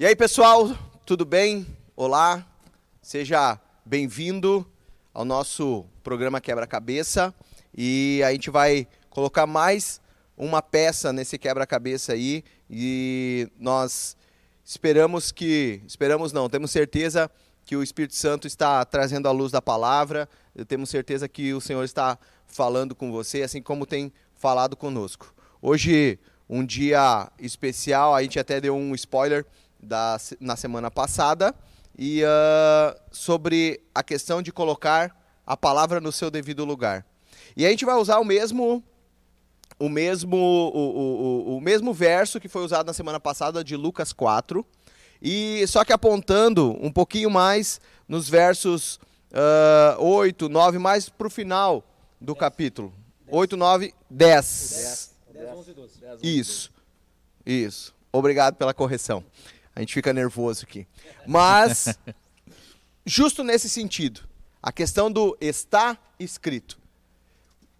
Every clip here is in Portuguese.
E aí, pessoal, tudo bem? Olá, seja bem-vindo ao nosso programa Quebra-Cabeça. E a gente vai colocar mais uma peça nesse quebra-cabeça aí e nós esperamos que, esperamos não, temos certeza que o Espírito Santo está trazendo a luz da palavra, temos certeza que o Senhor está falando com você, assim como tem falado conosco. Hoje, um dia especial, a gente até deu um spoiler da, na semana passada, e uh, sobre a questão de colocar a palavra no seu devido lugar. E a gente vai usar o mesmo o mesmo o, o, o, mesmo verso que foi usado na semana passada de Lucas 4, e só que apontando um pouquinho mais nos versos uh, 8, 9, mais para o final do 10. capítulo. 10. 8, 9, 10. 10. 10 11 12. Isso. Isso. Obrigado pela correção. A gente fica nervoso aqui. Mas, justo nesse sentido, a questão do está escrito.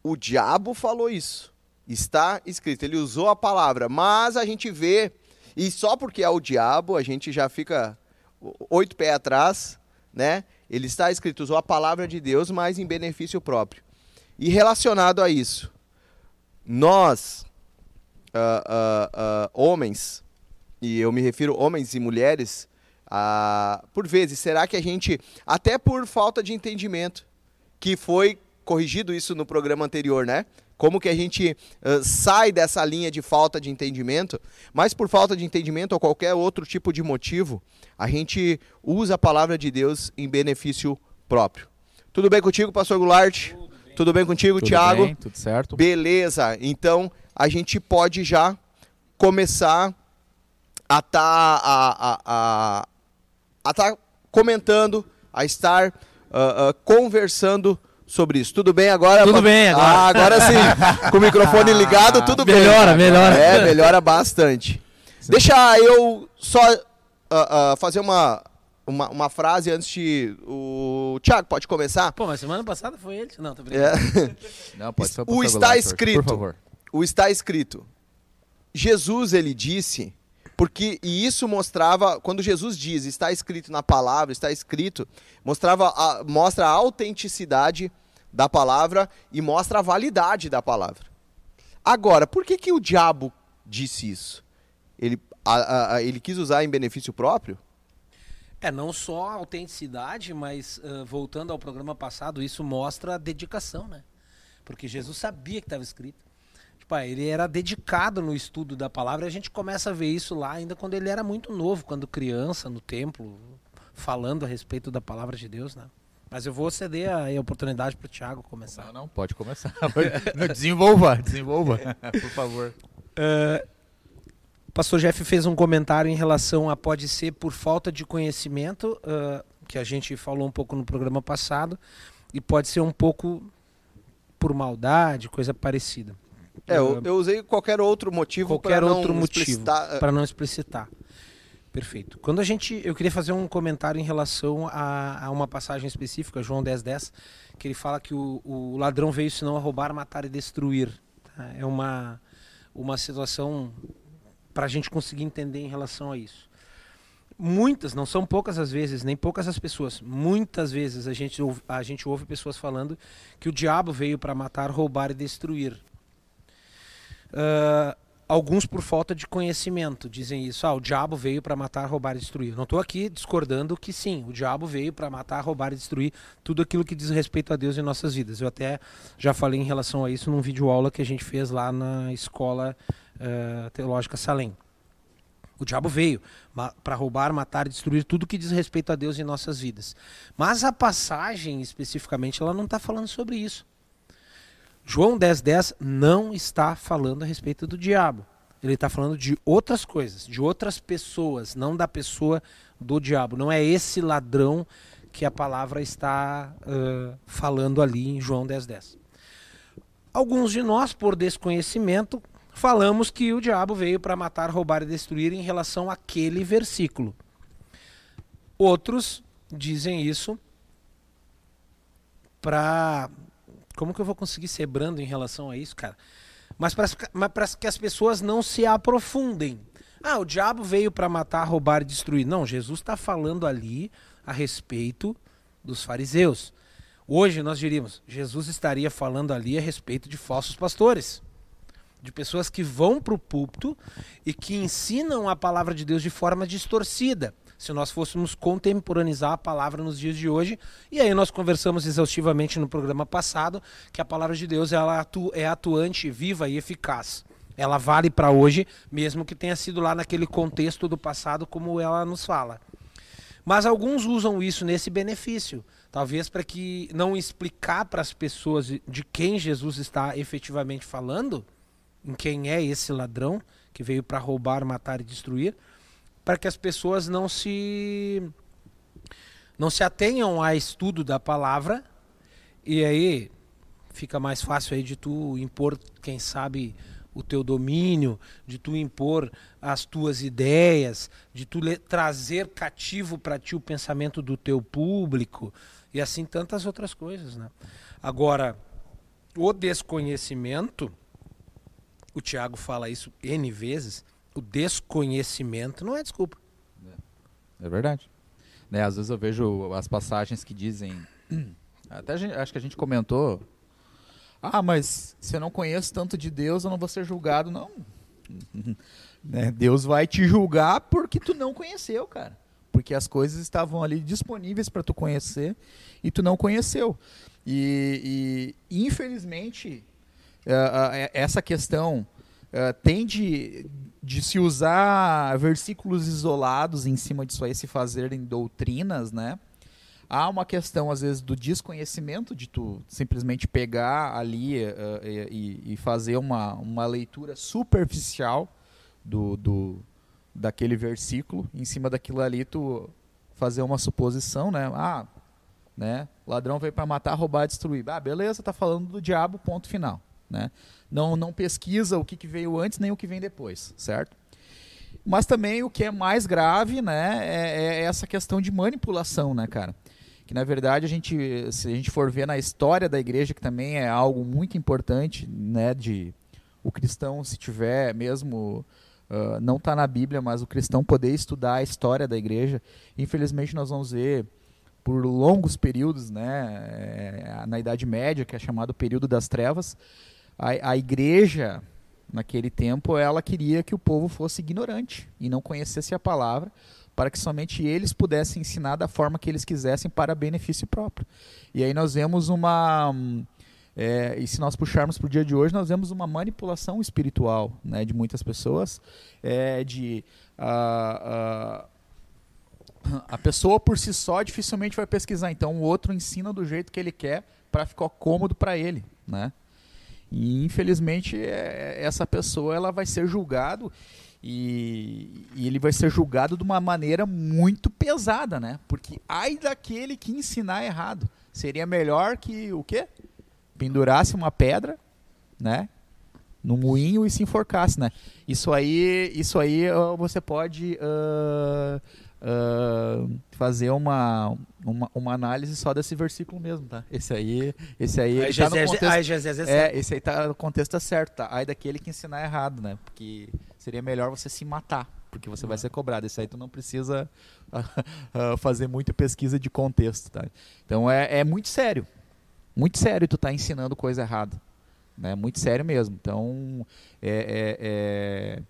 O diabo falou isso. Está escrito. Ele usou a palavra. Mas a gente vê, e só porque é o diabo, a gente já fica oito pés atrás, né? Ele está escrito, usou a palavra de Deus, mas em benefício próprio. E relacionado a isso, nós, uh, uh, uh, homens, e eu me refiro homens e mulheres, ah, por vezes, será que a gente, até por falta de entendimento, que foi corrigido isso no programa anterior, né? Como que a gente uh, sai dessa linha de falta de entendimento, mas por falta de entendimento ou qualquer outro tipo de motivo, a gente usa a palavra de Deus em benefício próprio. Tudo bem contigo, pastor Goulart? Tudo bem, Tudo bem contigo, Tudo Tiago? Bem, tudo certo. Beleza. Então, a gente pode já começar a estar tá, a, a, a, a tá comentando, a estar uh, uh, conversando sobre isso. Tudo bem agora? Tudo bem agora. Ah, agora sim. Com o microfone ligado, tudo melhora, bem. Melhora, melhora. É, melhora bastante. Sim. Deixa eu só uh, fazer uma, uma, uma, frase antes de. O Thiago, pode começar? Pô, mas semana passada foi ele. Não, tô brincando. É. Não, pode ser o está escrito. Por favor. O está escrito. Jesus, ele disse porque e isso mostrava, quando Jesus diz, está escrito na palavra, está escrito, mostrava a, mostra a autenticidade da palavra e mostra a validade da palavra. Agora, por que, que o diabo disse isso? Ele, a, a, ele quis usar em benefício próprio? É, não só a autenticidade, mas uh, voltando ao programa passado, isso mostra a dedicação, né? Porque Jesus sabia que estava escrito ele era dedicado no estudo da palavra. E a gente começa a ver isso lá ainda quando ele era muito novo, quando criança, no templo, falando a respeito da palavra de Deus, né? Mas eu vou ceder a, a oportunidade para o Thiago começar. Não, não, pode começar. desenvolva, desenvolva, por favor. Uh, o pastor Jeff fez um comentário em relação a pode ser por falta de conhecimento, uh, que a gente falou um pouco no programa passado, e pode ser um pouco por maldade, coisa parecida. É, eu, eu usei qualquer outro motivo qualquer outro motivo para não explicitar. Perfeito. Quando a gente, eu queria fazer um comentário em relação a, a uma passagem específica, João 10:10, 10, que ele fala que o, o ladrão veio senão a roubar, matar e destruir. Tá? É uma uma situação para a gente conseguir entender em relação a isso. Muitas, não são poucas as vezes, nem poucas as pessoas. Muitas vezes a gente ouve, a gente ouve pessoas falando que o diabo veio para matar, roubar e destruir. Uh, alguns por falta de conhecimento dizem isso. Ah, o diabo veio para matar, roubar e destruir. Não estou aqui discordando que sim, o diabo veio para matar, roubar e destruir tudo aquilo que diz respeito a Deus em nossas vidas. Eu até já falei em relação a isso num vídeo aula que a gente fez lá na escola uh, teológica Salem. O diabo veio para roubar, matar e destruir tudo que diz respeito a Deus em nossas vidas. Mas a passagem especificamente ela não está falando sobre isso. João 10,10 10 não está falando a respeito do diabo. Ele está falando de outras coisas, de outras pessoas, não da pessoa do diabo. Não é esse ladrão que a palavra está uh, falando ali em João 10,10. 10. Alguns de nós, por desconhecimento, falamos que o diabo veio para matar, roubar e destruir em relação àquele versículo. Outros dizem isso para como que eu vou conseguir ser brando em relação a isso, cara? Mas para que as pessoas não se aprofundem. Ah, o diabo veio para matar, roubar e destruir. Não, Jesus está falando ali a respeito dos fariseus. Hoje nós diríamos, Jesus estaria falando ali a respeito de falsos pastores, de pessoas que vão para o púlpito e que ensinam a palavra de Deus de forma distorcida. Se nós fôssemos contemporaneizar a palavra nos dias de hoje, e aí nós conversamos exaustivamente no programa passado que a palavra de Deus ela atu é atuante, viva e eficaz. Ela vale para hoje, mesmo que tenha sido lá naquele contexto do passado, como ela nos fala. Mas alguns usam isso nesse benefício, talvez para que não explicar para as pessoas de quem Jesus está efetivamente falando, em quem é esse ladrão que veio para roubar, matar e destruir, para que as pessoas não se não se atenham a estudo da palavra e aí fica mais fácil aí de tu impor, quem sabe, o teu domínio, de tu impor as tuas ideias, de tu trazer cativo para ti o pensamento do teu público e assim tantas outras coisas, né? Agora, o desconhecimento, o Tiago fala isso N vezes, o desconhecimento não é desculpa. É verdade. Né, às vezes eu vejo as passagens que dizem. Até gente, acho que a gente comentou ah, mas se eu não conheço tanto de Deus, eu não vou ser julgado. Não. né? Deus vai te julgar porque tu não conheceu, cara. Porque as coisas estavam ali disponíveis para tu conhecer e tu não conheceu. E, e infelizmente, uh, uh, essa questão uh, tem de, se usar versículos isolados em cima disso aí, se fazerem doutrinas, né? Há uma questão, às vezes, do desconhecimento, de tu simplesmente pegar ali uh, e, e, fazer uma, uma leitura superficial do, do, daquele versículo. Em cima daquilo ali, tu fazer uma suposição, né? Ah, né? Ladrão veio para matar, roubar, destruir. Ah, beleza, tá falando do diabo, ponto final, né? Não, não pesquisa o que, que veio antes nem o que vem depois, certo? Mas também o que é mais grave, né, é, é essa questão de manipulação, né, cara? que na verdade a gente, se a gente for ver na história da igreja, que também é algo muito importante, né, de o cristão se tiver mesmo uh, não está na Bíblia, mas o cristão poder estudar a história da igreja, infelizmente nós vamos ver por longos períodos, né, é, na Idade Média, que é chamado período das trevas, a, a igreja naquele tempo ela queria que o povo fosse ignorante e não conhecesse a palavra para que somente eles pudessem ensinar da forma que eles quisessem para benefício próprio. E aí nós vemos uma. É, e se nós puxarmos para o dia de hoje, nós vemos uma manipulação espiritual né, de muitas pessoas, é, de a, a pessoa por si só dificilmente vai pesquisar, então o outro ensina do jeito que ele quer para ficar cômodo para ele, né? E infelizmente é, essa pessoa ela vai ser julgado e, e, ele vai ser julgado de uma maneira muito pesada, né? Porque ai daquele que ensinar errado. Seria melhor que o quê? Pendurasse uma pedra, né? No moinho e se enforcasse, né? Isso aí, isso aí uh, você pode uh, uh, fazer uma, uma, uma, análise só desse versículo mesmo, tá? Esse aí, esse aí, aí tá no contexto, é, esse aí tá no contexto certo, tá? Ai daquele que ensinar errado, né? Porque seria melhor você se matar, porque você vai ser cobrado. Isso aí tu não precisa uh, fazer muita pesquisa de contexto, tá? Então é, é muito sério. Muito sério tu tá ensinando coisa errada. Né? Muito sério mesmo. Então, é, é, é...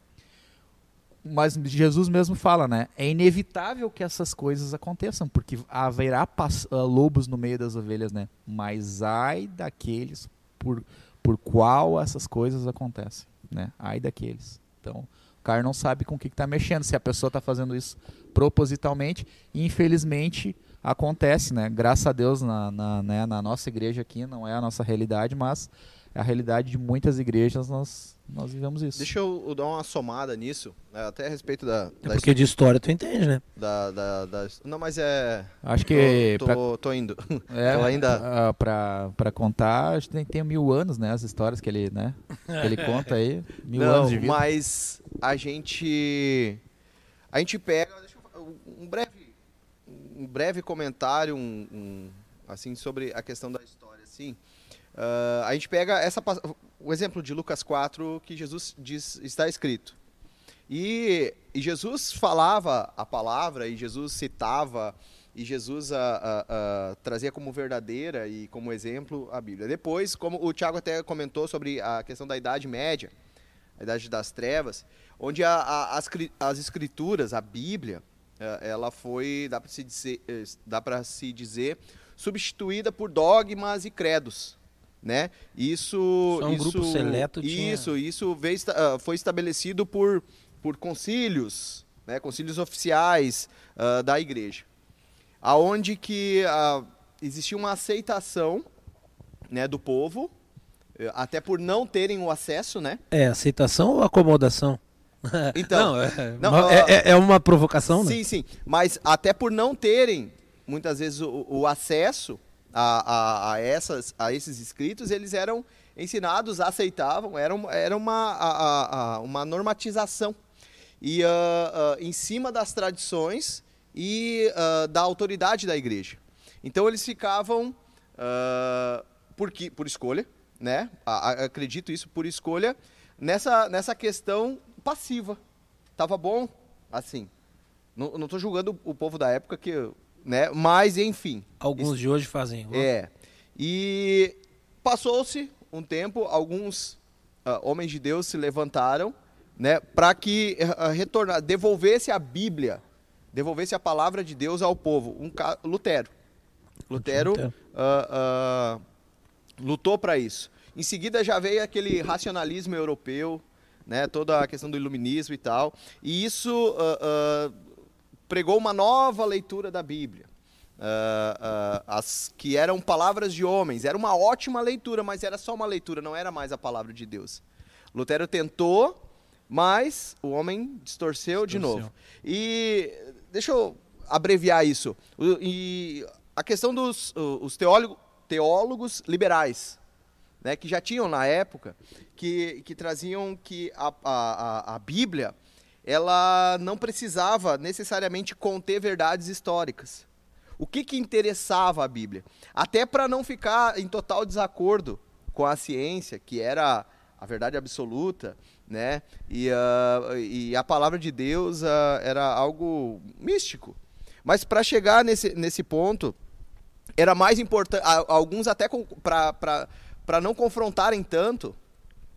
Mas Jesus mesmo fala, né? É inevitável que essas coisas aconteçam, porque haverá uh, lobos no meio das ovelhas, né? Mas ai daqueles por, por qual essas coisas acontecem, né? Ai daqueles. Então, o cara não sabe com o que está mexendo, se a pessoa está fazendo isso propositalmente. E, infelizmente, acontece, né? Graças a Deus, na, na, né? na nossa igreja aqui, não é a nossa realidade, mas a realidade de muitas igrejas, nós, nós vivemos isso. Deixa eu, dar uma somada nisso, né, até a respeito da... É da porque de história tu entende, né? Da, da, da, não, mas é... Acho que... Tô, tô, tô indo. É, tô ainda... Uh, pra, pra contar, acho que tem, tem mil anos, né? As histórias que ele, né? Que ele conta aí, mil não, anos de vida. mas a gente... A gente pega... um breve, um breve comentário, um, um, assim, sobre a questão da história, assim... Uh, a gente pega essa, o exemplo de Lucas 4 que Jesus diz está escrito. E, e Jesus falava a palavra, e Jesus citava, e Jesus a, a, a, trazia como verdadeira e como exemplo a Bíblia. Depois, como o Tiago até comentou sobre a questão da Idade Média, a Idade das Trevas, onde as, as escrituras, a Bíblia, ela foi, dá para se dizer, é, dá se dizer, substituída por dogmas e credos, né? Isso, Só um isso, grupo seleto isso, tinha... isso veio, ah, foi estabelecido por por concílios, né, concílios oficiais uh, da igreja, aonde que uh, existia uma aceitação né, do povo, eh, até por não terem o acesso, né? É, aceitação ou acomodação? Então, não, é, não, é, é, é, uma provocação, sim, né? Sim, sim, mas até por não terem, muitas vezes, o, o acesso a, a, a, essas, a esses escritos, eles eram ensinados, aceitavam, era, era uma, a, a, uma normatização e uh, uh, em cima das tradições e uh, da autoridade da igreja. Então eles ficavam por, por escolha, né? acredito isso por escolha nessa, nessa questão passiva. Tava bom, assim. Não estou julgando o povo da época que, né? Mas enfim. Alguns de hoje fazem. É. E passou-se um tempo, alguns homens de Deus se levantaram né, para que uh, retornar, devolvesse a Bíblia, devolvesse a palavra de Deus ao povo. Um Lutero. Lutero uh, uh, lutou para isso. Em seguida já veio aquele racionalismo europeu, né, toda a questão do iluminismo e tal, e isso pregou uma nova leitura da Bíblia. as que eram palavras de homens, era uma ótima leitura, mas era só uma leitura, não era mais a palavra de Deus. Lutero tentou mas o homem distorceu, distorceu. de novo. E deixa eu abreviar isso. E a questão dos os teólogo, teólogos liberais, né, que já tinham na época, que, que traziam que a, a, a Bíblia ela não precisava necessariamente conter verdades históricas. O que, que interessava a Bíblia? Até para não ficar em total desacordo com a ciência, que era a verdade absoluta, né? E, uh, e a palavra de Deus uh, era algo místico. Mas para chegar nesse, nesse ponto, era mais importante, alguns até para não confrontarem tanto,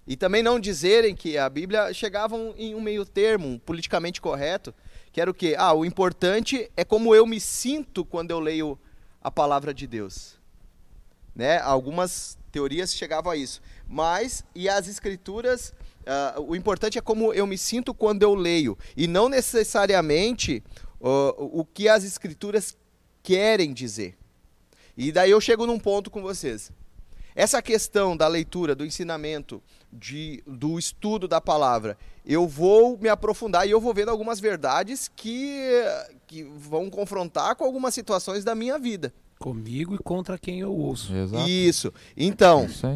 e também não dizerem que a Bíblia chegavam em um meio termo, um politicamente correto, que era o quê? Ah, o importante é como eu me sinto quando eu leio a palavra de Deus. Né? Algumas teorias chegavam a isso. Mas, e as escrituras Uh, o importante é como eu me sinto quando eu leio e não necessariamente uh, o que as escrituras querem dizer. E daí eu chego num ponto com vocês. Essa questão da leitura, do ensinamento, de, do estudo da palavra, eu vou me aprofundar e eu vou vendo algumas verdades que, que vão confrontar com algumas situações da minha vida. Comigo e contra quem eu ouço. Exato. Isso. Então, Isso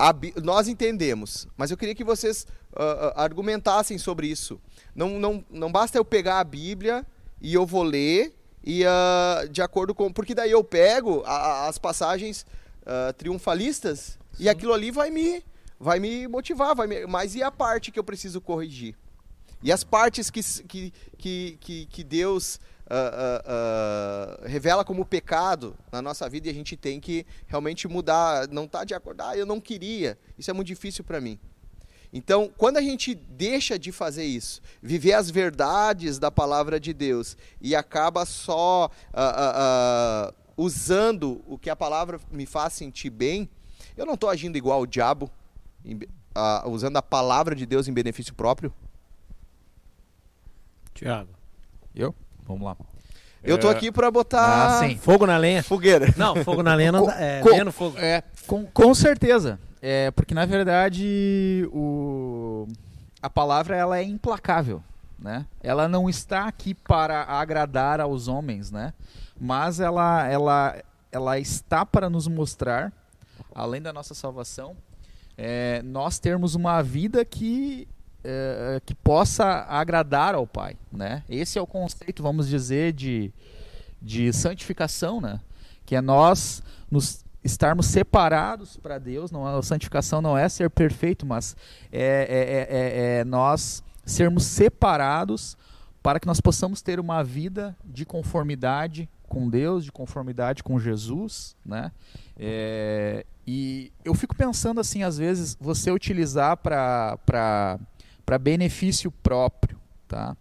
a, nós entendemos, mas eu queria que vocês uh, argumentassem sobre isso. Não, não, não basta eu pegar a Bíblia e eu vou ler e uh, de acordo com porque daí eu pego a, a, as passagens uh, triunfalistas Sim. e aquilo ali vai me vai me motivar, vai me, mas e a parte que eu preciso corrigir? E as partes que, que, que, que, Deus uh, uh, revela como pecado na nossa vida e a gente tem que realmente mudar, não tá de acordo, ah, eu não queria, isso é muito difícil para mim. Então, quando a gente deixa de fazer isso, viver as verdades da palavra de Deus e acaba só usando o que a palavra me faz sentir bem, eu não estou agindo igual o diabo, usando a palavra de Deus em benefício próprio? Tiago. Eu? Vamos lá. Eu tô é. aqui para botar ah, fogo na lenha. Fogueira. Não, fogo na lenha não dá. É, com, no fogo. É, com, com certeza. É, porque na verdade o, a palavra ela é implacável, né? Ela não está aqui para agradar aos homens, né? Mas ela, ela, ela está para nos mostrar, além da nossa salvação, é, nós termos uma vida que é, que possa agradar ao Pai, né? Esse é o conceito, vamos dizer, de, de santificação, né? Que é nós nos estarmos separados para Deus. Não, a santificação não é ser perfeito, mas é, é, é, é, nós sermos separados para que nós possamos ter uma vida de conformidade com Deus, de conformidade com Jesus, né? É, e eu fico pensando assim, às vezes, você utilizar para benefício próprio, tá?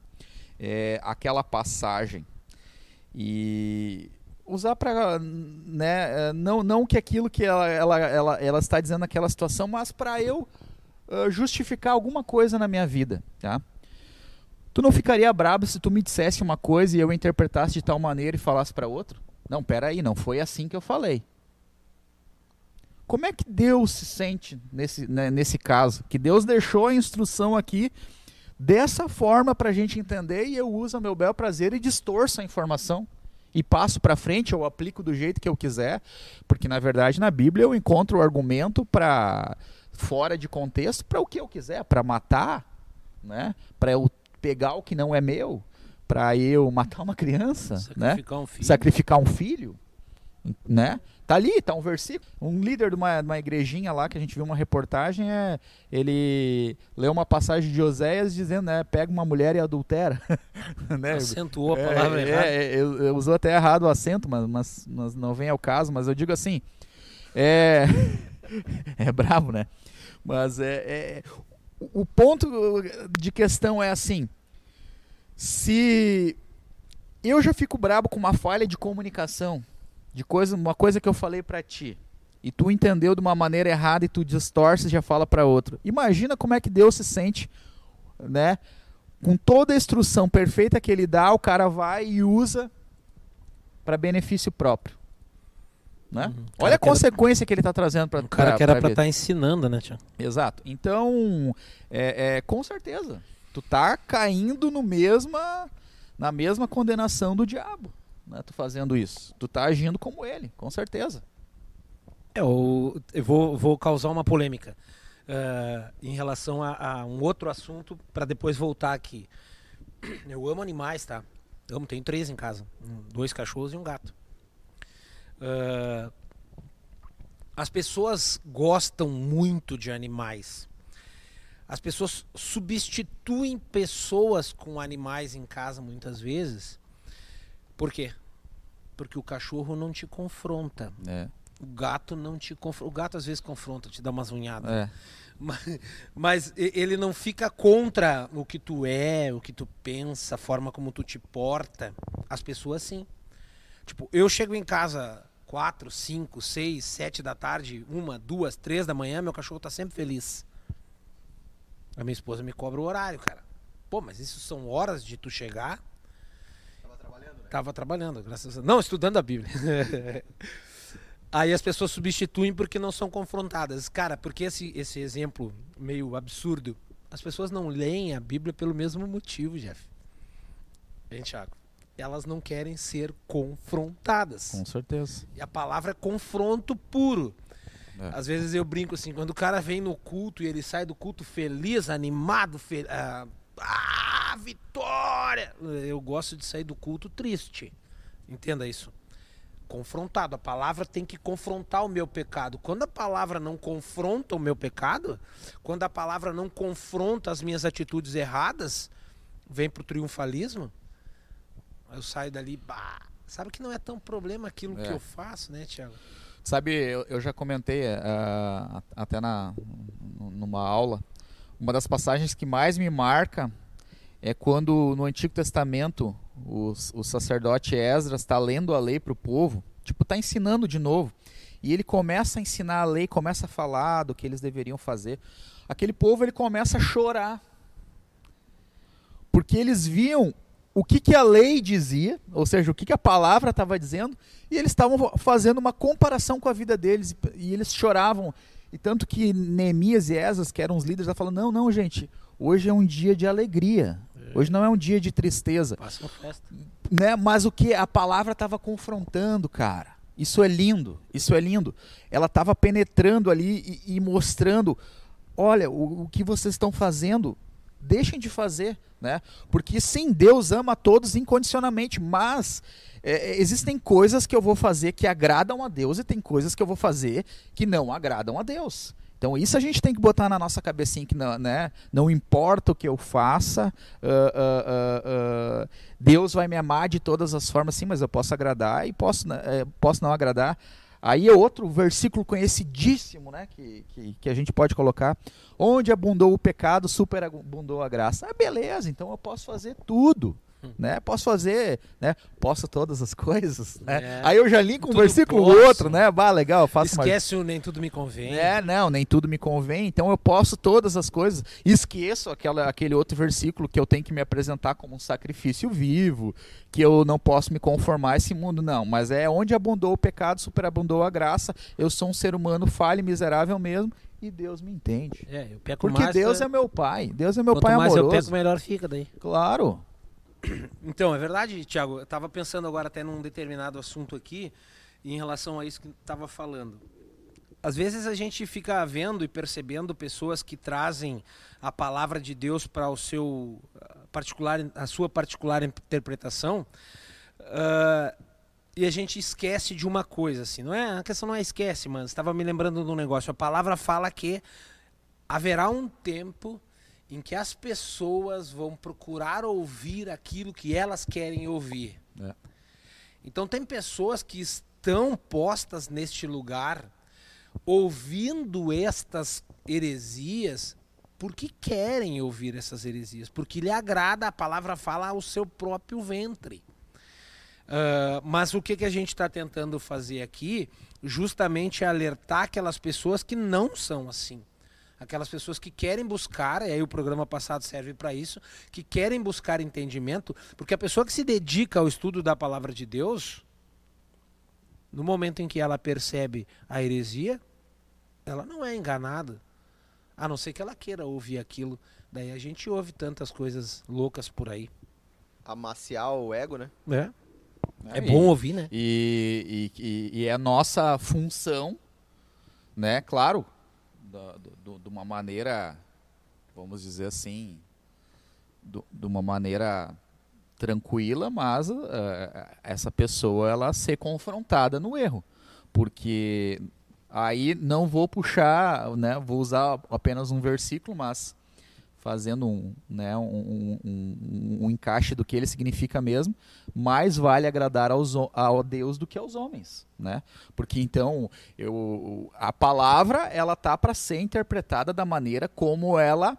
É, aquela passagem e usar para né, não, não que aquilo que ela, ela, ela, ela está dizendo naquela situação, mas para eu justificar alguma coisa na minha vida, tá? Tu não ficaria brabo se tu me dissesse uma coisa e eu interpretasse de tal maneira e falasse para outro? Não, peraí, não foi assim que eu falei. Como é que Deus se sente nesse, né, nesse caso? Que Deus deixou a instrução aqui dessa forma para a gente entender e eu uso a meu bel prazer e distorço a informação e passo para frente ou aplico do jeito que eu quiser, porque na verdade na Bíblia eu encontro o argumento para fora de contexto para o que eu quiser, para matar, né? Para eu pegar o que não é meu, para eu matar uma criança, sacrificar né? um filho. Sacrificar um filho, né? Tá ali, tá um versículo. Um líder de uma, de uma igrejinha lá que a gente viu uma reportagem, é, ele leu uma passagem de Oséias dizendo, né, pega uma mulher e adultera. né? Acentuou a palavra é, errada. É, eu, eu usou até errado o acento, mas, mas, mas não vem ao caso, mas eu digo assim, é é bravo, né? Mas é, é o ponto de questão é assim: se eu já fico brabo com uma falha de comunicação, de coisa, uma coisa que eu falei para ti, e tu entendeu de uma maneira errada e tu distorce e já fala para outro. Imagina como é que Deus se sente, né? Com toda a instrução perfeita que ele dá, o cara vai e usa para benefício próprio. Né? Uhum. Olha a que era- consequência que ele está trazendo para O cara que era pra vida. estar ensinando, né, Tiago? Exato. Então, é, é, com certeza, tu tá caindo no mesma, na mesma condenação do diabo, né? Tu fazendo isso. Tu tá agindo como ele, com certeza. É, eu, eu vou, vou causar uma polêmica eh, em relação a, a um outro assunto para depois voltar aqui. Eu amo animais, tá? Amo, tenho três em casa: dois cachorros e um gato. Eh, as pessoas gostam muito de animais. As pessoas substituem pessoas com animais em casa muitas vezes. Por quê? Porque o cachorro não te confronta. É. O gato não te confronta. O gato às vezes confronta, te dá umas unhadas. É. Mas, mas ele não fica contra o que tu é, o que tu pensa, a forma como tu te porta. As pessoas sim. Tipo, eu chego em casa quatro, cinco, seis, sete da tarde, uma, duas, três da manhã, meu cachorro tá sempre feliz. A minha esposa me cobra o horário, cara. Pô, mas isso são horas de tu chegar? Tava trabalhando, graças a Não, estudando a Bíblia. Aí as pessoas substituem porque não são confrontadas. Cara, porque esse, esse exemplo meio absurdo, as pessoas não leem a Bíblia pelo mesmo motivo, Jeff. Hein, Thiago? Elas não querem ser confrontadas. Com certeza. E a palavra é confronto puro. É. Às vezes eu brinco assim, quando o cara vem no culto e ele sai do culto feliz, animado, fe... ah, ah, vitória! Eu gosto de sair do culto triste. Entenda isso. Confrontado. A palavra tem que confrontar o meu pecado. Quando a palavra não confronta o meu pecado, quando a palavra não confronta as minhas atitudes erradas, vem pro triunfalismo. Eu saio dali, bah, sabe que não é tão problema aquilo que É. eu faço, né, Tiago? Sabe, eu, eu já comentei ah, até na, numa aula, uma das passagens que mais me marca é quando no Antigo Testamento o, o sacerdote Esdras está lendo a lei para o povo, tipo, está ensinando de novo. E ele começa a ensinar a lei, começa a falar do que eles deveriam fazer. Aquele povo ele começa a chorar. Porque eles viam o que, que a lei dizia, ou seja, o que, que a palavra estava dizendo, e eles estavam fazendo uma comparação com a vida deles, e eles choravam. E tanto que Neemias e Esas, que eram os líderes, ela falam: não, não, gente, hoje é um dia de alegria. Hoje não é um dia de tristeza. Passa uma festa. Né? Mas o que a palavra estava confrontando, cara. Isso é lindo, isso é lindo. Ela estava penetrando ali e, e mostrando: olha, o, o que vocês estão fazendo, deixem de fazer. Né? Porque sim, Deus ama a todos incondicionalmente, mas é, existem coisas que eu vou fazer que agradam a Deus e tem coisas que eu vou fazer que não agradam a Deus. Então isso a gente tem que botar na nossa cabecinha que não, né? não importa o que eu faça, uh, uh, uh, Deus vai me amar de todas as formas, sim, mas eu posso agradar e posso, eh, posso não agradar. Aí é outro versículo conhecidíssimo, né, que, que, que, a gente pode colocar. Onde abundou o pecado, superabundou a graça. Ah, beleza, então eu posso fazer tudo né? Posso fazer, né? Posso todas as coisas, né? É. Aí eu já li com um versículo posso. outro, né? Bah, legal, faço Esquece o nem tudo me convém. É, não, nem tudo me convém. Então eu posso todas as coisas. Esqueço aquela, aquele outro versículo que eu tenho que me apresentar como um sacrifício vivo, que eu não posso me conformar a esse mundo, não. Mas é onde abundou o pecado, superabundou a graça. Eu sou um ser humano falho e miserável mesmo e Deus me entende. É, eu peco Porque mais, Deus tá? é meu pai. Deus é meu Quanto pai mais amoroso. eu peco, melhor fica daí. Claro. Então, é verdade, Tiago. Eu estava pensando agora até num determinado assunto aqui, em relação a isso que estava falando. Às vezes a gente fica vendo e percebendo pessoas que trazem a palavra de Deus para o seu particular, a sua particular interpretação, uh, e a gente esquece de uma coisa, assim, não é? A questão não é esquece, mas estava me lembrando de um negócio. A palavra fala que haverá um tempo em que as pessoas vão procurar ouvir aquilo que elas querem ouvir. É. Então tem pessoas que estão postas neste lugar ouvindo estas heresias porque querem ouvir essas heresias, porque lhe agrada, a palavra fala ao seu próprio ventre. Uh, mas o que, que a gente está tentando fazer aqui, justamente é alertar aquelas pessoas que não são assim aquelas pessoas que querem buscar, e aí o programa passado serve para isso, que querem buscar entendimento, porque a pessoa que se dedica ao estudo da palavra de Deus, no momento em que ela percebe a heresia, ela não é enganada. A não ser que ela queira ouvir aquilo. Daí a gente ouve tantas coisas loucas por aí. Amaciar o ego, né? É. É, é bom ouvir, né? E, e, e, é a nossa função, né? Claro, de uma maneira, vamos dizer assim, de uma maneira tranquila, mas uh, essa pessoa ela ser confrontada no erro, porque aí não vou puxar, né, vou usar apenas um versículo, mas fazendo um, né, um, um, um, encaixe do que ele significa mesmo, mais vale agradar aos, ao Deus do que aos homens, né? Porque então eu, a palavra ela tá para ser interpretada da maneira como ela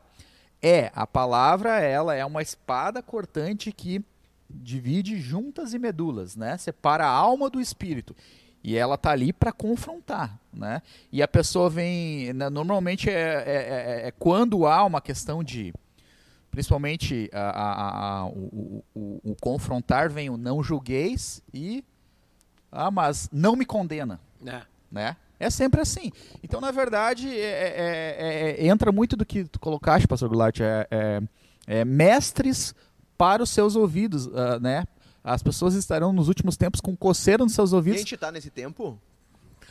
é. A palavra ela é uma espada cortante que divide juntas e medulas, né? Separa a alma do espírito. E ela tá ali para confrontar, né? E a pessoa vem, né, normalmente é, é, é, é, quando há uma questão de, principalmente a, a, a, o, o, o, confrontar vem o não julgueis e ah, mas não me condena, é. né? É sempre assim. Então, na verdade, é, é, entra muito do que tu colocaste, Pastor Goulart, é, mestres para os seus ouvidos, uh, né? As pessoas estarão nos últimos tempos com coceira nos seus ouvidos. a gente está nesse tempo?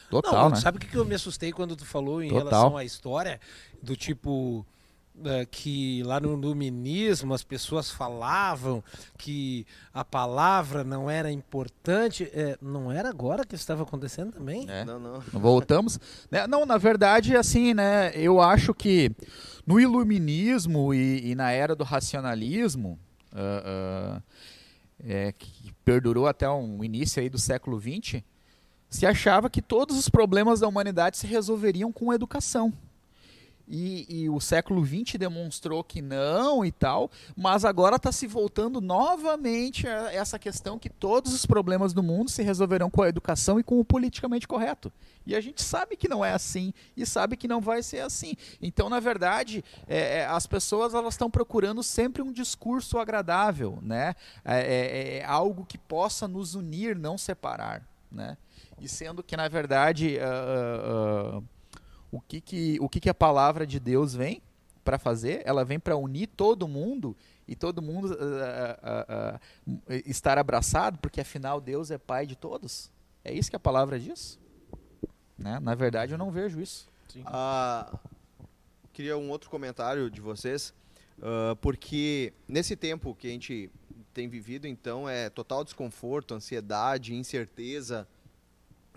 Total, Não, né? Sabe o que eu me assustei quando tu falou em Total. relação à história? Do tipo uh, que lá no iluminismo as pessoas falavam que a palavra não era importante. É, não era agora que estava acontecendo também? É. Não, não. Voltamos. Né, não, na verdade, assim, né? Eu acho que no iluminismo e, e na era do racionalismo. Uh, uh, é, que perdurou até o início aí do século XX, se achava que todos os problemas da humanidade se resolveriam com educação. E, e, o século XX demonstrou que não e tal, mas agora está se voltando novamente a essa questão que todos os problemas do mundo se resolverão com a educação e com o politicamente correto. E a gente sabe que não é assim e sabe que não vai ser assim. Então, na verdade, é, é as pessoas elas estão procurando sempre um discurso agradável, né? É, é, é, algo que possa nos unir, não separar, né? E sendo que, na verdade, uh, uh, o que, que, o que, que a palavra de Deus vem para fazer? Ela vem para unir todo mundo e todo mundo uh, uh, uh, estar abraçado, porque afinal Deus é Pai de todos. É isso que a palavra diz? Né? Na verdade, eu não vejo isso. queria um outro comentário de vocês, porque nesse tempo que a gente tem vivido, então, é total desconforto, ansiedade, incerteza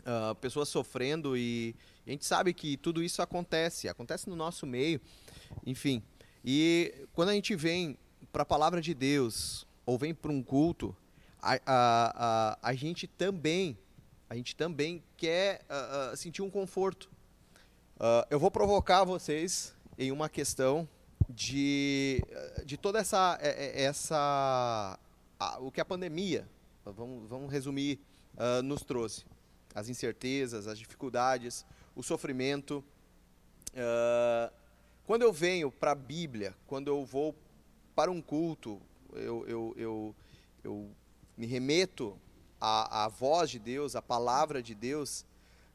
uh, pessoas sofrendo e a gente sabe que tudo isso acontece, acontece no nosso meio, enfim. E quando a gente vem para a palavra de Deus ou vem para um culto, a, a, a, a, gente também a gente também quer uh, sentir um conforto. Uh, eu vou provocar vocês em uma questão de, de toda essa essa o que a pandemia vamos, vamos resumir nos trouxe as incertezas as dificuldades o sofrimento quando eu venho para a Bíblia quando eu vou para um culto eu, eu, eu, eu me remeto à, à voz de Deus, à palavra de Deus,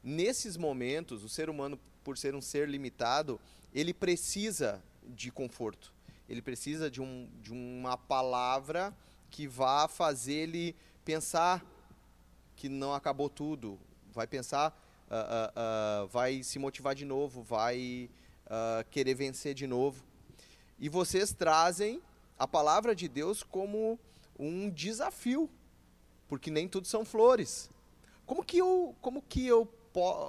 nesses momentos, o ser humano, por ser um ser limitado, ele precisa de conforto. Ele precisa de, um, de uma palavra que vá fazer ele pensar que não acabou tudo, vai pensar, uh, uh, vai se motivar de novo, vai querer vencer de novo. E vocês trazem a palavra de Deus como um desafio, porque nem tudo são flores. Como que eu, como que eu,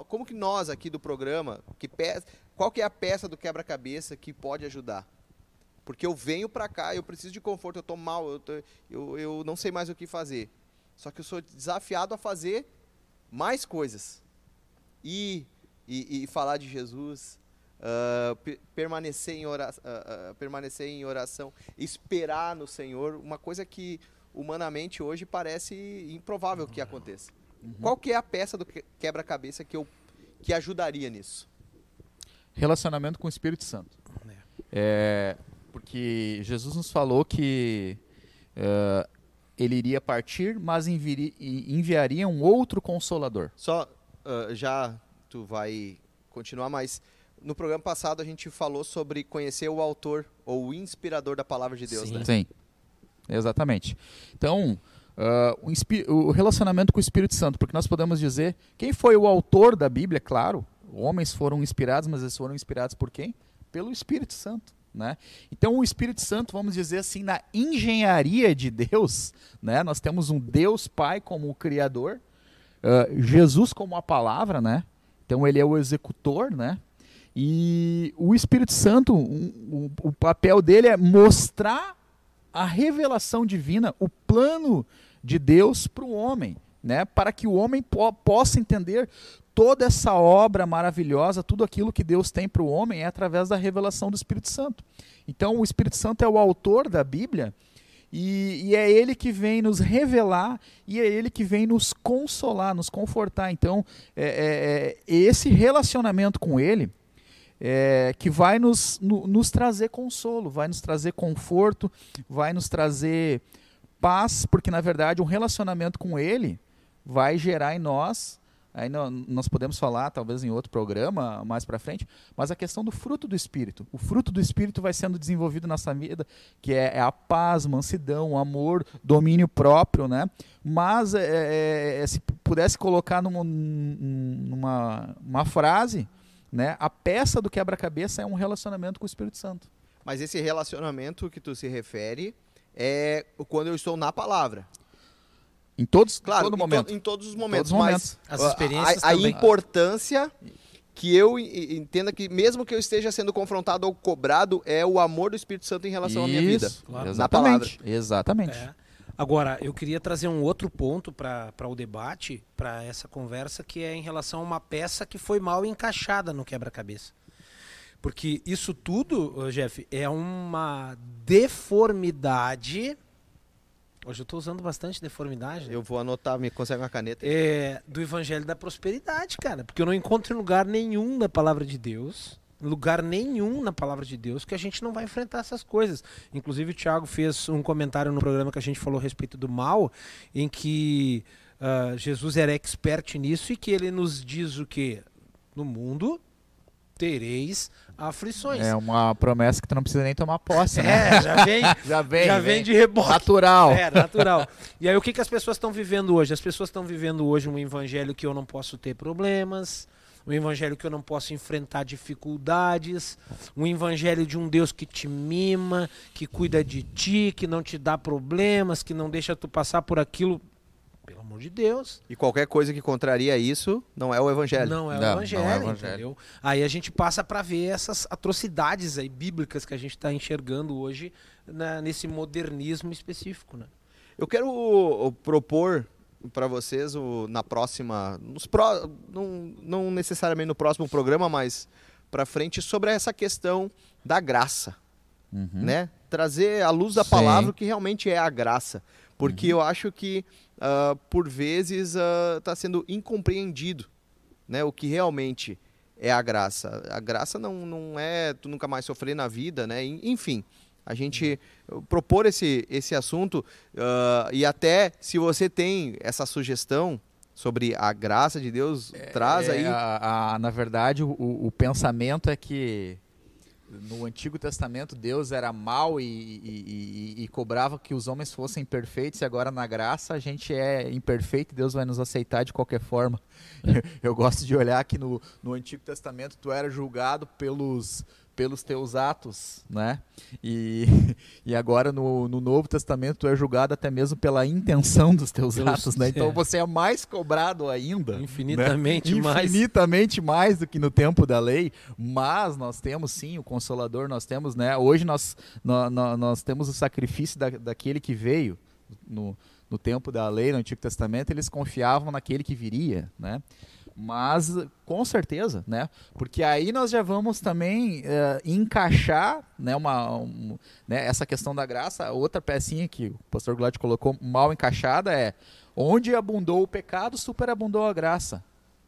como que nós aqui do programa, que peça, qual que é a peça do quebra-cabeça que pode ajudar? Porque eu venho para cá, eu preciso de conforto, eu estou mal, eu, tô, eu, eu não sei mais o que fazer. Só que eu sou desafiado a fazer mais coisas. E, e, e falar de Jesus, uh, permanecer, em oração, uh, uh, permanecer em oração, esperar no Senhor, uma coisa que humanamente hoje parece improvável que aconteça. Uhum. Qual que é a peça do quebra-cabeça que, eu, que ajudaria nisso? Relacionamento com o Espírito Santo. É, porque Jesus nos falou que uh, ele iria partir, mas enviaria, enviaria um outro consolador. Só uh, já tu vai continuar, mas no programa passado a gente falou sobre conhecer o autor ou o inspirador da palavra de Deus, Sim. né? Sim. Exatamente. Então, uh, o, o, relacionamento com o Espírito Santo, porque nós podemos dizer quem foi o autor da Bíblia, claro, homens foram inspirados, mas eles foram inspirados por quem? Pelo Espírito Santo. Né? Então, o Espírito Santo, vamos dizer assim, na engenharia de Deus, né? nós temos um Deus Pai como o Criador, uh, Jesus como a palavra, né? então ele é o executor, né? e o Espírito Santo, um, o papel dele é mostrar a revelação divina, o plano de Deus para o homem, né? para que o homem po possa entender toda essa obra maravilhosa, tudo aquilo que Deus tem para o homem é através da revelação do Espírito Santo. Então, o Espírito Santo é o autor da Bíblia e, e, é ele que vem nos revelar e é ele que vem nos consolar, nos confortar. Então, é, é, é esse relacionamento com ele é, que vai nos, no, nos trazer consolo, vai nos trazer conforto, vai nos trazer paz, porque na verdade um relacionamento com Ele vai gerar em nós. Aí nós podemos falar, talvez em outro programa mais para frente, mas a questão do fruto do Espírito. O fruto do Espírito vai sendo desenvolvido nessa vida, que é, é a paz, mansidão, amor, domínio próprio, né? Mas é, é, é se pudesse colocar numa, numa uma frase, né? A peça do quebra-cabeça é um relacionamento com o Espírito Santo. Mas esse relacionamento que tu se refere é quando eu estou na palavra. Em todos, claro, todo em, momento. To, em todos os momentos. Todos os momentos. As experiências a, a importância que eu entenda que mesmo que eu esteja sendo confrontado ou cobrado é o amor do Espírito Santo em relação Isso, à minha vida. Claro. Exatamente. Exatamente. É. Agora, eu queria trazer um outro ponto para o debate, para essa conversa, que é em relação a uma peça que foi mal encaixada no quebra-cabeça. Porque isso tudo, Jeff, é uma deformidade. Hoje eu estou usando bastante deformidade. Né? Eu vou anotar, me consegue uma caneta? É, do Evangelho da Prosperidade, cara. Porque eu não encontro em lugar nenhum da palavra de Deus lugar nenhum na palavra de Deus que a gente não vai enfrentar essas coisas. Inclusive o Tiago fez um comentário no programa que a gente falou a respeito do mal, em que uh, Jesus era expert nisso e que ele nos diz o que no mundo tereis aflições. É uma promessa que tu não precisa nem tomar posse, né? É, já vem, já vem, já vem, vem de rebote. Natural. É, natural. E aí o que, que as pessoas estão vivendo hoje? As pessoas estão vivendo hoje um evangelho que eu não posso ter problemas, um evangelho que eu não posso enfrentar dificuldades, um evangelho de um Deus que te mima, que cuida de ti, que não te dá problemas, que não deixa tu passar por aquilo pelo amor de Deus. E qualquer coisa que contraria isso não é o evangelho. Não é o Não, não é o evangelho, evangelho. entendeu? Aí a gente passa para ver essas atrocidades aí bíblicas que a gente está enxergando hoje na- nesse modernismo específico, né? Eu quero o, propor para vocês o, na próxima, nos pró, não, não necessariamente no próximo programa, mas para frente sobre essa questão da graça, Uhum. né? Trazer à luz da Sim. palavra o que realmente é a graça, porque eu acho que ah, por vezes está sendo incompreendido, né? O que realmente é a graça. A graça não, não é tu nunca mais sofrer na vida, né? En- Enfim, a gente uh, propor esse, esse assunto ah, e até se você tem essa sugestão sobre a graça de Deus, traz É, aí. a- a- na verdade, o, o pensamento é que no Antigo Testamento Deus era mau e, e- e- e cobrava que os homens fossem perfeitos, e agora na graça a gente é imperfeito e Deus vai nos aceitar de qualquer forma. Eu gosto de olhar que no, no Antigo Testamento tu era julgado pelos, pelos teus atos, né? E, e agora no, no Novo Testamento tu é julgado até mesmo pela intenção dos teus Pelos- atos, né? Então é. você é mais cobrado ainda. Infinitamente né? mais. Infinitamente mais do que no tempo da lei, mas nós temos sim o Consolador, nós temos, né? Hoje nós, nó- nó- nós, temos o sacrifício da, daquele que veio no, no tempo da lei, no Antigo Testamento, eles confiavam naquele que viria, né? Mas com certeza, né? Porque aí nós já vamos também eh, encaixar, né, uma, um- né, essa questão da graça. Outra pecinha que o pastor Glad colocou mal encaixada é onde abundou o pecado, superabundou a graça.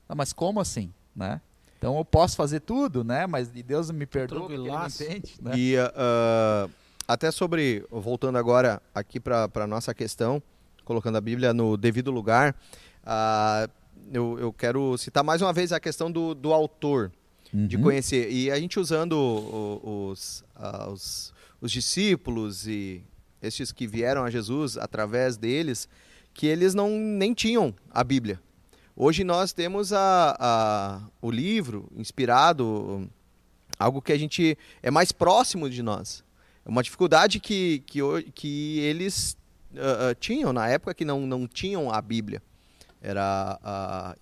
Ah, mas como assim, né? Então eu posso fazer tudo, né? Mas e Deus me perdoa porque ele me Tranquilaço. entende, né? E ah, até sobre, voltando agora aqui para a nossa questão, colocando a Bíblia no devido lugar, ah, eu, eu quero citar mais uma vez a questão do, do autor, de Uhum. conhecer. E a gente usando os, os, os discípulos e estes que vieram a Jesus através deles, que eles não nem tinham a Bíblia. Hoje nós temos a, a, o livro inspirado, algo que a gente é mais próximo de nós. É uma dificuldade que, que, que eles ah, tinham na época que não, não tinham a Bíblia. Era ah,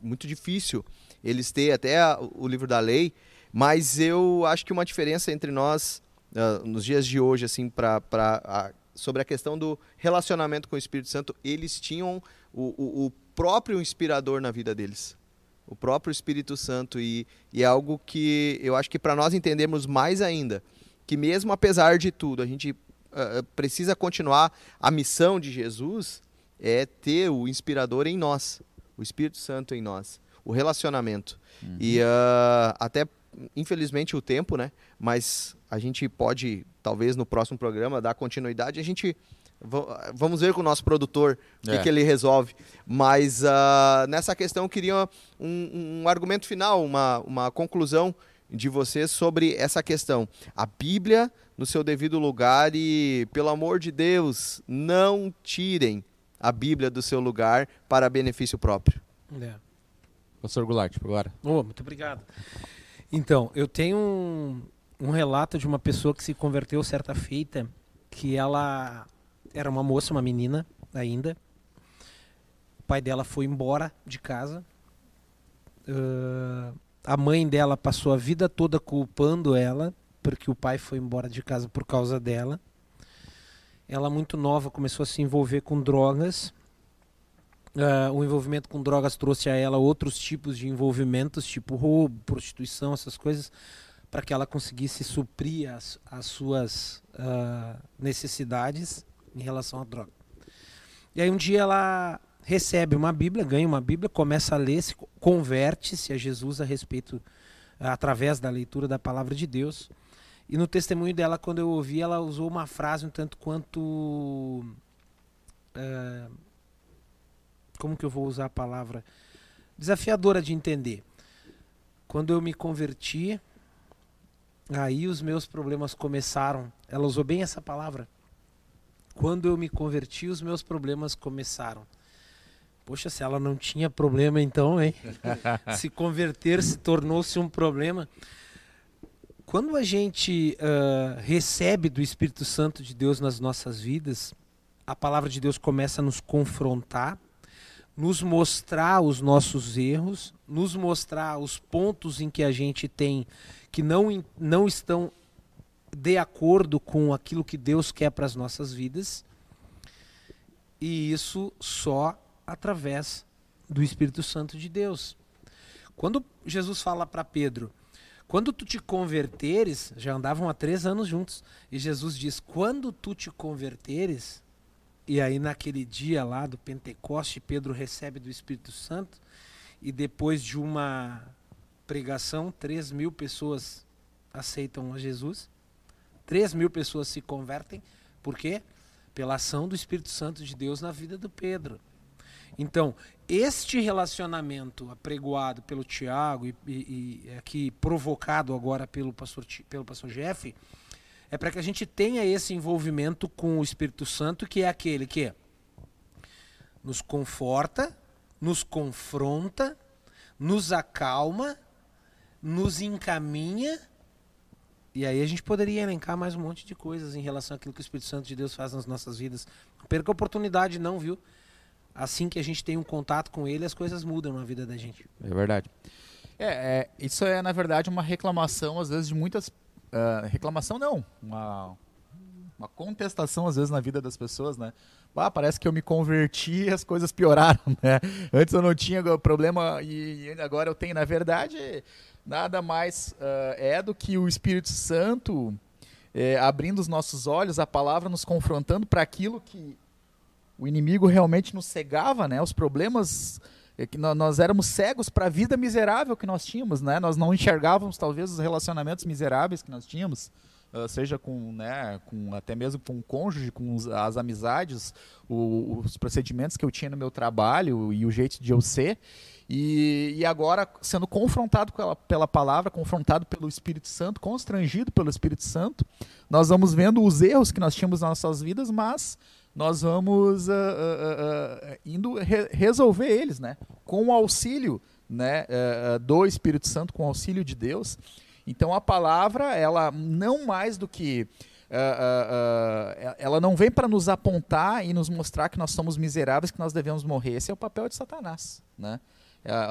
muito difícil eles ter até a- o livro da lei, mas eu acho que uma diferença entre nós ah, nos dias de hoje, assim, pra, pra, a- sobre a questão do relacionamento com o Espírito Santo, eles tinham o, o, o próprio inspirador na vida deles. O próprio Espírito Santo. E, e é algo que eu acho que para nós entendermos mais ainda, que mesmo apesar de tudo, a gente ah, precisa continuar a missão de Jesus é ter o inspirador em nós, o Espírito Santo em nós, o relacionamento. E ah, até, infelizmente, o tempo, né? Mas a gente pode, talvez no próximo programa, dar continuidade. A gente. va- Vamos ver com o nosso produtor o que, É. que ele resolve. Mas ah, nessa questão, eu queria um, um argumento final, uma, uma conclusão de vocês sobre essa questão. A Bíblia no seu devido lugar e, pelo amor de Deus, não tirem a Bíblia do seu lugar para benefício próprio. É. Pastor Goulart, agora. Oh, muito obrigado. Então, eu tenho um, um relato de uma pessoa que se converteu certa feita, que ela era uma moça, uma menina ainda. O pai dela foi embora de casa. Ah, a mãe dela passou a vida toda culpando ela, porque o pai foi embora de casa por causa dela. Ela, muito nova, começou a se envolver com drogas. Ah, o envolvimento com drogas trouxe a ela outros tipos de envolvimentos, tipo roubo, prostituição, essas coisas, para que ela conseguisse suprir as, as suas ah, necessidades em relação à droga. E aí um dia ela recebe uma Bíblia, ganha uma Bíblia, começa a ler, se co- converte-se a Jesus a respeito, através da leitura da palavra de Deus. E no testemunho dela, quando eu ouvi, ela usou uma frase um tanto quanto. ah, como que eu vou usar a palavra? Desafiadora de entender. Quando eu me converti, aí os meus problemas começaram. Ela usou bem essa palavra. Quando eu me converti, os meus problemas começaram. Poxa, se ela não tinha problema então, hein? se converter se tornou-se um problema. Quando a gente ah, recebe do Espírito Santo de Deus nas nossas vidas, a palavra de Deus começa a nos confrontar, nos mostrar os nossos erros, nos mostrar os pontos em que a gente tem que não, não estão de acordo com aquilo que Deus quer para as nossas vidas. E isso só através do Espírito Santo de Deus. Quando Jesus fala para Pedro, quando tu te converteres, já andavam há três anos juntos, e Jesus diz: quando tu te converteres, e aí naquele dia lá do Pentecoste, Pedro recebe do Espírito Santo, e depois de uma pregação, três mil pessoas aceitam a Jesus, três mil pessoas se convertem, por quê? Pela ação do Espírito Santo de Deus na vida do Pedro. Então, este relacionamento apregoado pelo Tiago e, e, e, aqui provocado agora pelo pastor, pelo pastor Jeff, é para que a gente tenha esse envolvimento com o Espírito Santo, que é aquele que nos conforta, nos confronta, nos acalma, nos encaminha. E aí a gente poderia elencar mais um monte de coisas em relação àquilo que o Espírito Santo de Deus faz nas nossas vidas. Não perca a oportunidade, não, viu? Assim que a gente tem um contato com ele, as coisas mudam na vida da gente. É verdade. É, é isso é, na verdade, uma reclamação, às vezes, de muitas. Uh, reclamação não, uma, uma contestação, às vezes, na vida das pessoas, né? Ah, parece que eu me converti e as coisas pioraram, né? Antes eu não tinha problema e agora eu tenho. Na verdade, nada mais uh, é do que o Espírito Santo é, abrindo os nossos olhos, a palavra nos confrontando para aquilo que o inimigo realmente nos cegava, né? Os problemas é que nós éramos cegos para a vida miserável que nós tínhamos, né? Nós não enxergávamos talvez os relacionamentos miseráveis que nós tínhamos, uh, seja com, né, com até mesmo com o cônjuge, com os, as amizades, o, os procedimentos que eu tinha no meu trabalho e o jeito de eu ser. E, e agora sendo confrontado pela palavra, confrontado pelo Espírito Santo, constrangido pelo Espírito Santo, nós vamos vendo os erros que nós tínhamos nas nossas vidas, mas nós vamos uh, uh, uh, indo re resolver eles, né? Com o auxílio né, do Espírito Santo, com o auxílio de Deus. Então a palavra, ela não mais do que ela não vem para nos apontar e nos mostrar que nós somos miseráveis, que nós devemos morrer. Esse é o papel de Satanás, né?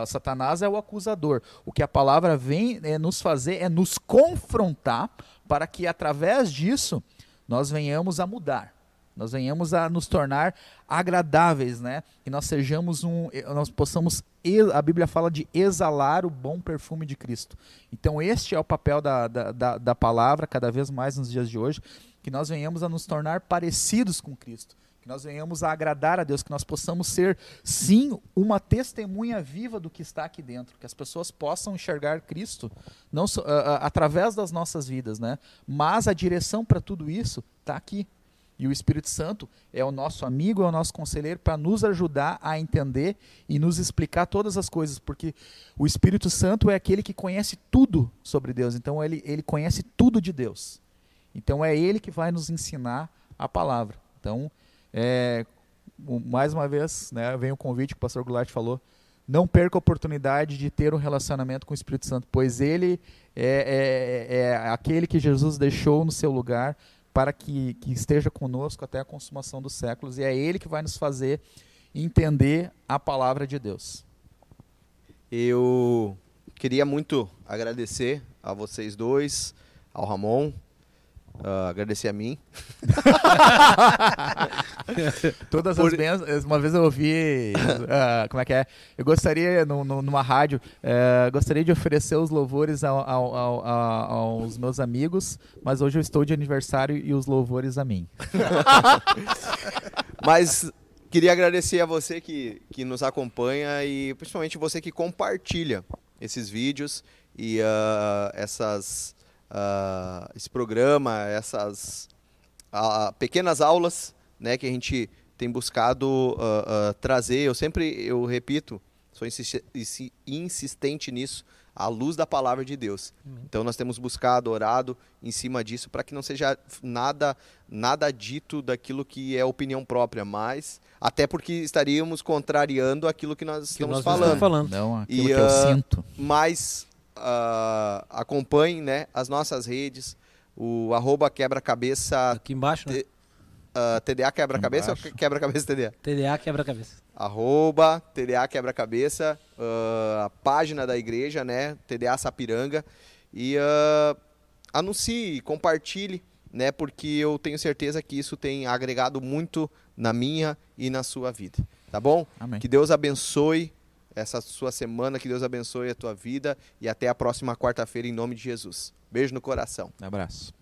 Satanás é o acusador. O que a palavra vem é nos fazer é nos confrontar para que através disso nós venhamos a mudar nós venhamos a nos tornar agradáveis, né? E nós sejamos um, nós possamos, a Bíblia fala de exalar o bom perfume de Cristo. Então este é o papel da, da, da, da palavra, cada vez mais nos dias de hoje, que nós venhamos a nos tornar parecidos com Cristo que nós venhamos a agradar a Deus, que nós possamos ser, sim, uma testemunha viva do que está aqui dentro, que as pessoas possam enxergar Cristo não uh, uh, através das nossas vidas, né? Mas a direção para tudo isso está aqui, e o Espírito Santo é o nosso amigo, é o nosso conselheiro para nos ajudar a entender e nos explicar todas as coisas, porque o Espírito Santo é aquele que conhece tudo sobre Deus, então ele, ele conhece tudo de Deus. Então é ele que vai nos ensinar a palavra. Então, é, mais uma vez, né, vem o convite que o pastor Goulart falou, não perca a oportunidade de ter um relacionamento com o Espírito Santo, pois ele é, é, é aquele que Jesus deixou no seu lugar para que, que esteja conosco até a consumação dos séculos, e é Ele que vai nos fazer entender a palavra de Deus. Eu queria muito agradecer a vocês dois, ao Ramon, Uh, agradecer a mim. Todas as bênçãos. Uma vez eu ouvi. Uh, como é que é? Eu gostaria, no, no, numa rádio, uh, gostaria de oferecer os louvores ao, ao, ao, aos meus amigos, mas hoje eu estou de aniversário e os louvores a mim. mas queria agradecer a você que, que nos acompanha e principalmente você que compartilha esses vídeos e essas uh, esse programa, essas uh, pequenas aulas né, que a gente tem buscado uh, trazer. Eu sempre, eu repito, sou insistente nisso, à luz da palavra de Deus. Então nós temos buscado, orado em cima disso para que não seja nada nada dito daquilo que é opinião própria, mas até porque estaríamos contrariando aquilo que nós que estamos nós falando. falando. Não, aquilo e, que eu uh, sinto. Mas uh, acompanhem né, as nossas redes, o arroba quebra-cabeça. Aqui embaixo, né? ah, TDA quebra-cabeça ou quebra-cabeça TDA? TDA quebra-cabeça. Arroba TDA quebra-cabeça, ah, a página da igreja, né? TDA Sapiranga. E ah, anuncie, compartilhe, né? Porque eu tenho certeza que isso tem agregado muito na minha e na sua vida. Tá bom? Amém. Que Deus abençoe essa sua semana, que Deus abençoe a tua vida e até a próxima quarta-feira em nome de Jesus. Beijo no coração. Um abraço.